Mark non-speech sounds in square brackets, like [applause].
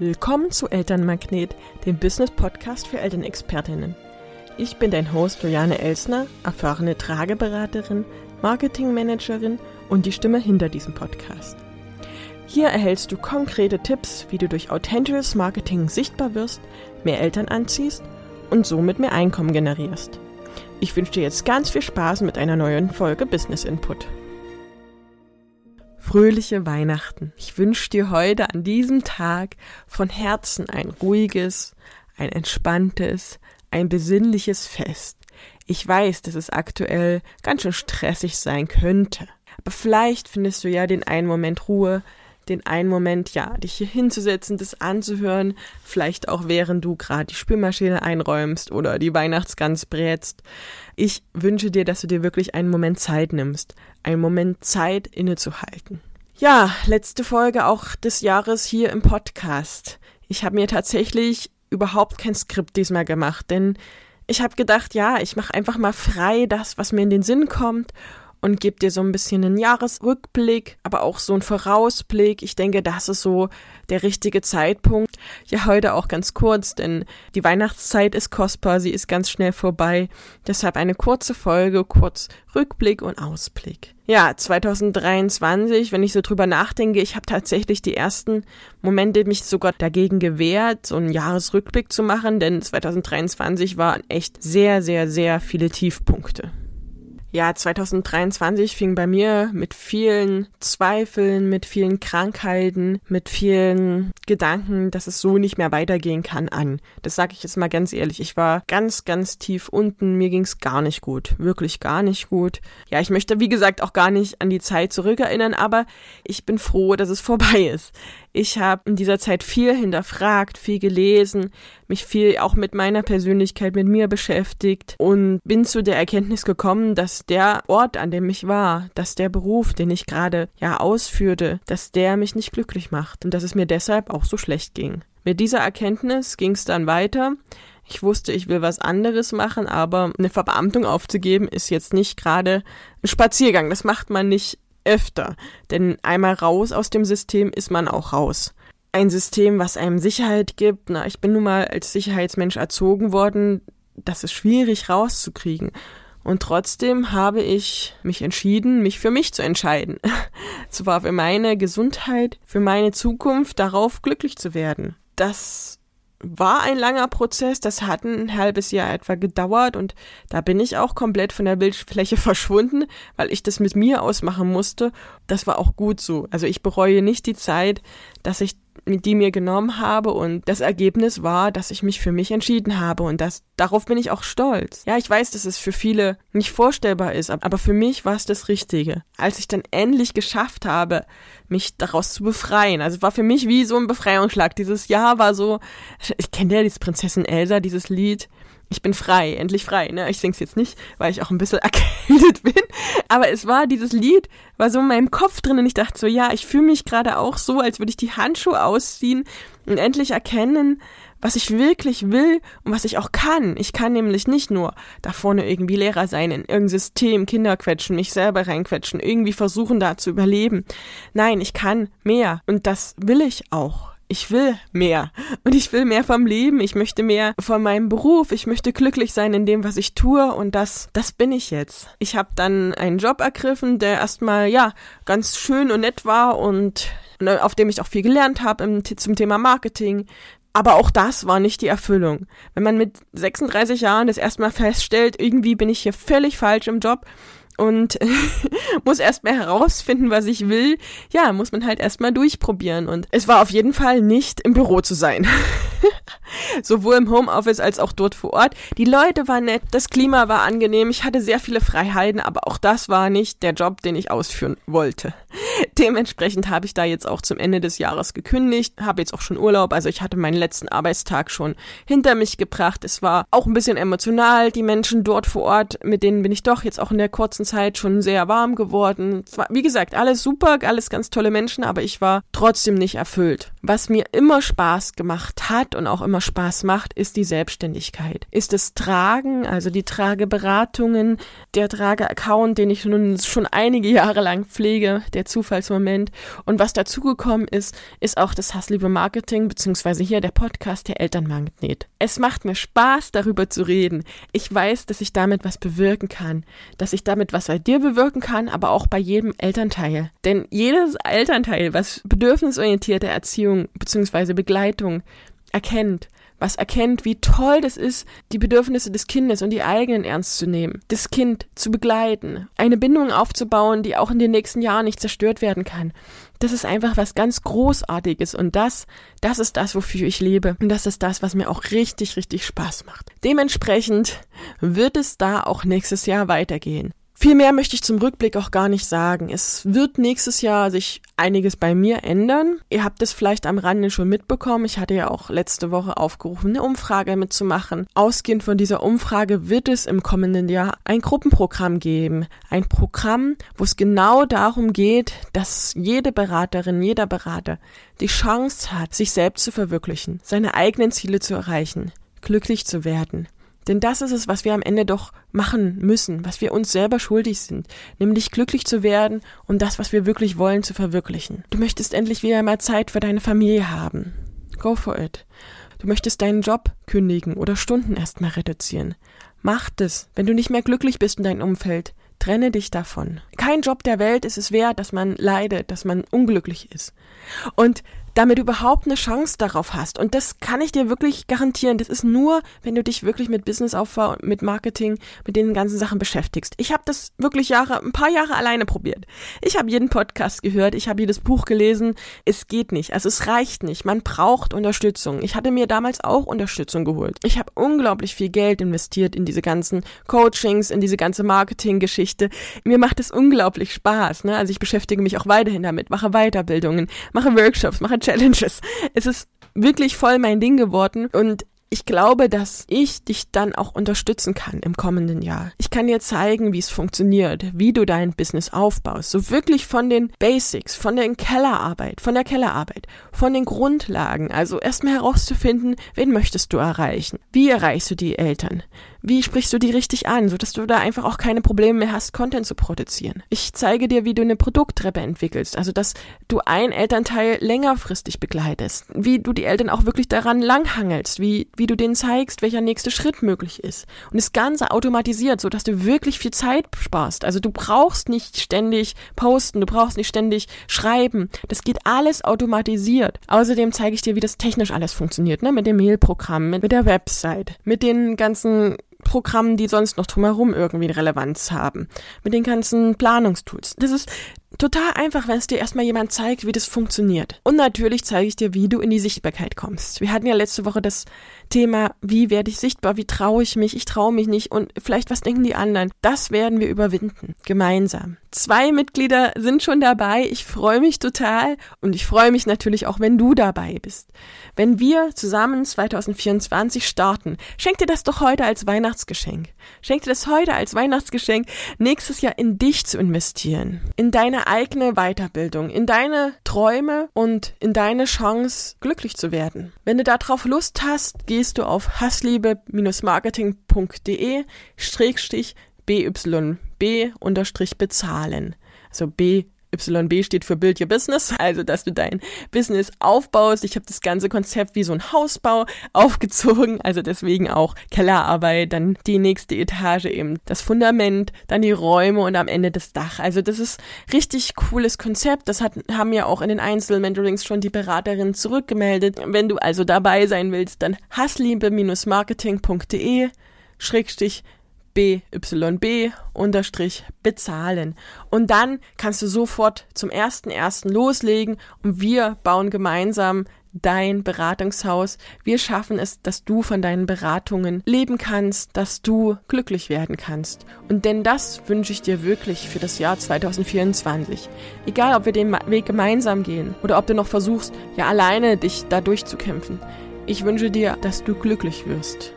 Willkommen zu Elternmagnet, dem Business-Podcast für Elternexpertinnen. Ich bin dein Host Juliane Elsner, erfahrene Trageberaterin, Marketingmanagerin und die Stimme hinter diesem Podcast. Hier erhältst du konkrete Tipps, wie du durch authentisches Marketing sichtbar wirst, mehr Eltern anziehst und somit mehr Einkommen generierst. Ich wünsche dir jetzt ganz viel Spaß mit einer neuen Folge Business Input fröhliche Weihnachten. Ich wünsche dir heute an diesem Tag von Herzen ein ruhiges, ein entspanntes, ein besinnliches Fest. Ich weiß, dass es aktuell ganz schön stressig sein könnte. Aber vielleicht findest du ja den einen Moment Ruhe, den einen Moment, ja, dich hier hinzusetzen, das anzuhören, vielleicht auch während du gerade die Spülmaschine einräumst oder die Weihnachtsgans brätst. Ich wünsche dir, dass du dir wirklich einen Moment Zeit nimmst, einen Moment Zeit innezuhalten. Ja, letzte Folge auch des Jahres hier im Podcast. Ich habe mir tatsächlich überhaupt kein Skript diesmal gemacht, denn ich habe gedacht, ja, ich mache einfach mal frei das, was mir in den Sinn kommt und gebe dir so ein bisschen einen Jahresrückblick, aber auch so einen Vorausblick. Ich denke, das ist so der richtige Zeitpunkt. Ja, heute auch ganz kurz, denn die Weihnachtszeit ist kostbar, sie ist ganz schnell vorbei. Deshalb eine kurze Folge, kurz Rückblick und Ausblick. Ja, 2023, wenn ich so drüber nachdenke, ich habe tatsächlich die ersten Momente mich sogar dagegen gewehrt, so einen Jahresrückblick zu machen, denn 2023 waren echt sehr, sehr, sehr viele Tiefpunkte. Ja, 2023 fing bei mir mit vielen Zweifeln, mit vielen Krankheiten, mit vielen Gedanken, dass es so nicht mehr weitergehen kann, an. Das sage ich jetzt mal ganz ehrlich. Ich war ganz, ganz tief unten. Mir ging's gar nicht gut. Wirklich gar nicht gut. Ja, ich möchte, wie gesagt, auch gar nicht an die Zeit zurückerinnern, aber ich bin froh, dass es vorbei ist. Ich habe in dieser Zeit viel hinterfragt, viel gelesen, mich viel auch mit meiner Persönlichkeit, mit mir beschäftigt und bin zu der Erkenntnis gekommen, dass der Ort, an dem ich war, dass der Beruf, den ich gerade ja ausführte, dass der mich nicht glücklich macht und dass es mir deshalb auch so schlecht ging. Mit dieser Erkenntnis ging es dann weiter. Ich wusste, ich will was anderes machen, aber eine Verbeamtung aufzugeben ist jetzt nicht gerade ein Spaziergang. Das macht man nicht öfter. Denn einmal raus aus dem System ist man auch raus. Ein System, was einem Sicherheit gibt, na, ich bin nun mal als Sicherheitsmensch erzogen worden, das ist schwierig rauszukriegen. Und trotzdem habe ich mich entschieden, mich für mich zu entscheiden. [laughs] Zwar für meine Gesundheit, für meine Zukunft, darauf glücklich zu werden. Das war ein langer Prozess, das hat ein halbes Jahr etwa gedauert und da bin ich auch komplett von der Bildfläche [laughs] verschwunden, weil ich das mit mir ausmachen musste. Das war auch gut so. Also ich bereue nicht die Zeit, dass ich die mir genommen habe und das Ergebnis war, dass ich mich für mich entschieden habe und das darauf bin ich auch stolz. Ja, ich weiß, dass es für viele nicht vorstellbar ist, aber für mich war es das Richtige. Als ich dann endlich geschafft habe, mich daraus zu befreien. Also war für mich wie so ein Befreiungsschlag. Dieses Jahr war so, ich kenne ja dieses Prinzessin Elsa, dieses Lied ich bin frei, endlich frei. Ne? Ich sing's jetzt nicht, weil ich auch ein bisschen [laughs] erkältet bin. Aber es war dieses Lied, war so in meinem Kopf drin und ich dachte so, ja, ich fühle mich gerade auch so, als würde ich die Handschuhe ausziehen und endlich erkennen, was ich wirklich will und was ich auch kann. Ich kann nämlich nicht nur da vorne irgendwie Lehrer sein, in irgendein System Kinder quetschen, mich selber reinquetschen, irgendwie versuchen da zu überleben. Nein, ich kann mehr und das will ich auch ich will mehr. Und ich will mehr vom Leben. Ich möchte mehr von meinem Beruf. Ich möchte glücklich sein in dem, was ich tue. Und das, das bin ich jetzt. Ich habe dann einen Job ergriffen, der erstmal, ja, ganz schön und nett war und ne, auf dem ich auch viel gelernt habe zum Thema Marketing. Aber auch das war nicht die Erfüllung. Wenn man mit 36 Jahren das erstmal feststellt, irgendwie bin ich hier völlig falsch im Job, und [laughs] muss erstmal herausfinden, was ich will. Ja, muss man halt erstmal durchprobieren. Und es war auf jeden Fall nicht im Büro zu sein. [laughs] Sowohl im Homeoffice als auch dort vor Ort. Die Leute waren nett, das Klima war angenehm, ich hatte sehr viele Freiheiten, aber auch das war nicht der Job, den ich ausführen wollte. [laughs] Dementsprechend habe ich da jetzt auch zum Ende des Jahres gekündigt, habe jetzt auch schon Urlaub, also ich hatte meinen letzten Arbeitstag schon hinter mich gebracht. Es war auch ein bisschen emotional, die Menschen dort vor Ort, mit denen bin ich doch jetzt auch in der kurzen Zeit schon sehr warm geworden. War, wie gesagt, alles super, alles ganz tolle Menschen, aber ich war trotzdem nicht erfüllt. Was mir immer Spaß gemacht hat und auch immer Spaß macht, ist die Selbstständigkeit. Ist das Tragen, also die Trageberatungen, der Trageaccount, den ich nun schon einige Jahre lang pflege, der Zufalls Moment. Und was dazugekommen ist, ist auch das Hassliebe Marketing, beziehungsweise hier der Podcast der Elternmagnet. Es macht mir Spaß, darüber zu reden. Ich weiß, dass ich damit was bewirken kann, dass ich damit was bei dir bewirken kann, aber auch bei jedem Elternteil. Denn jedes Elternteil, was bedürfnisorientierte Erziehung beziehungsweise Begleitung erkennt, was erkennt, wie toll das ist, die Bedürfnisse des Kindes und die eigenen ernst zu nehmen, das Kind zu begleiten, eine Bindung aufzubauen, die auch in den nächsten Jahren nicht zerstört werden kann. Das ist einfach was ganz Großartiges und das, das ist das, wofür ich lebe und das ist das, was mir auch richtig, richtig Spaß macht. Dementsprechend wird es da auch nächstes Jahr weitergehen. Viel mehr möchte ich zum Rückblick auch gar nicht sagen. Es wird nächstes Jahr sich einiges bei mir ändern. Ihr habt es vielleicht am Rande schon mitbekommen. Ich hatte ja auch letzte Woche aufgerufen, eine Umfrage mitzumachen. Ausgehend von dieser Umfrage wird es im kommenden Jahr ein Gruppenprogramm geben. Ein Programm, wo es genau darum geht, dass jede Beraterin, jeder Berater die Chance hat, sich selbst zu verwirklichen, seine eigenen Ziele zu erreichen, glücklich zu werden. Denn das ist es, was wir am Ende doch machen müssen, was wir uns selber schuldig sind, nämlich glücklich zu werden und das, was wir wirklich wollen, zu verwirklichen. Du möchtest endlich wieder mal Zeit für deine Familie haben. Go for it. Du möchtest deinen Job kündigen oder Stunden erstmal reduzieren. Mach das. Wenn du nicht mehr glücklich bist in deinem Umfeld, trenne dich davon. Kein Job der Welt ist es wert, dass man leidet, dass man unglücklich ist. Und damit du überhaupt eine Chance darauf hast. Und das kann ich dir wirklich garantieren. Das ist nur, wenn du dich wirklich mit Businessaufbau, mit Marketing, mit den ganzen Sachen beschäftigst. Ich habe das wirklich Jahre, ein paar Jahre alleine probiert. Ich habe jeden Podcast gehört, ich habe jedes Buch gelesen. Es geht nicht. Also es reicht nicht. Man braucht Unterstützung. Ich hatte mir damals auch Unterstützung geholt. Ich habe unglaublich viel Geld investiert in diese ganzen Coachings, in diese ganze Marketing-Geschichte. Mir macht es unglaublich Spaß. Ne? Also ich beschäftige mich auch weiterhin damit, mache Weiterbildungen, mache Workshops, mache Challenges. Es ist wirklich voll mein Ding geworden und ich glaube, dass ich dich dann auch unterstützen kann im kommenden Jahr. Ich kann dir zeigen, wie es funktioniert, wie du dein Business aufbaust. So wirklich von den Basics, von der Kellerarbeit, von der Kellerarbeit, von den Grundlagen. Also erstmal herauszufinden, wen möchtest du erreichen? Wie erreichst du die Eltern? Wie sprichst du die richtig an, sodass du da einfach auch keine Probleme mehr hast, Content zu produzieren? Ich zeige dir, wie du eine Produkttreppe entwickelst, also dass du ein Elternteil längerfristig begleitest, wie du die Eltern auch wirklich daran langhangelst, wie, wie du denen zeigst, welcher nächste Schritt möglich ist. Und das Ganze automatisiert, sodass du wirklich viel Zeit sparst. Also du brauchst nicht ständig posten, du brauchst nicht ständig schreiben. Das geht alles automatisiert. Außerdem zeige ich dir, wie das technisch alles funktioniert, ne? Mit dem Mailprogramm, mit, mit der Website, mit den ganzen Programmen, die sonst noch drumherum irgendwie Relevanz haben. Mit den ganzen Planungstools. Das ist total einfach, wenn es dir erstmal jemand zeigt, wie das funktioniert. Und natürlich zeige ich dir, wie du in die Sichtbarkeit kommst. Wir hatten ja letzte Woche das Thema, wie werde ich sichtbar, wie traue ich mich, ich traue mich nicht und vielleicht was denken die anderen. Das werden wir überwinden, gemeinsam. Zwei Mitglieder sind schon dabei. Ich freue mich total und ich freue mich natürlich auch, wenn du dabei bist. Wenn wir zusammen 2024 starten, schenk dir das doch heute als Weihnachtsgeschenk. Schenk dir das heute als Weihnachtsgeschenk, nächstes Jahr in dich zu investieren, in deine eigene Weiterbildung, in deine Träume und in deine Chance, glücklich zu werden. Wenn du darauf Lust hast, gehst du auf hassliebe-marketing.de BYB unterstrich bezahlen. Also B YB steht für Build Your Business, [laughs] also dass du dein Business aufbaust. Ich habe das ganze Konzept wie so ein Hausbau [laughs] aufgezogen, also deswegen auch Kellerarbeit, dann die nächste Etage eben das Fundament, dann die Räume und am Ende das Dach. Also das ist richtig cooles Konzept. Das hat, haben ja auch in den Einzelmentorings schon die Beraterinnen zurückgemeldet. Wenn du also dabei sein willst, dann hassliebe-marketing.de Schrägstich BYB unterstrich bezahlen. Und dann kannst du sofort zum ersten ersten loslegen und wir bauen gemeinsam dein Beratungshaus. Wir schaffen es, dass du von deinen Beratungen leben kannst, dass du glücklich werden kannst. Und denn das wünsche ich dir wirklich für das Jahr 2024. Egal, ob wir den Weg gemeinsam gehen oder ob du noch versuchst, ja alleine dich da durchzukämpfen. Ich wünsche dir, dass du glücklich wirst.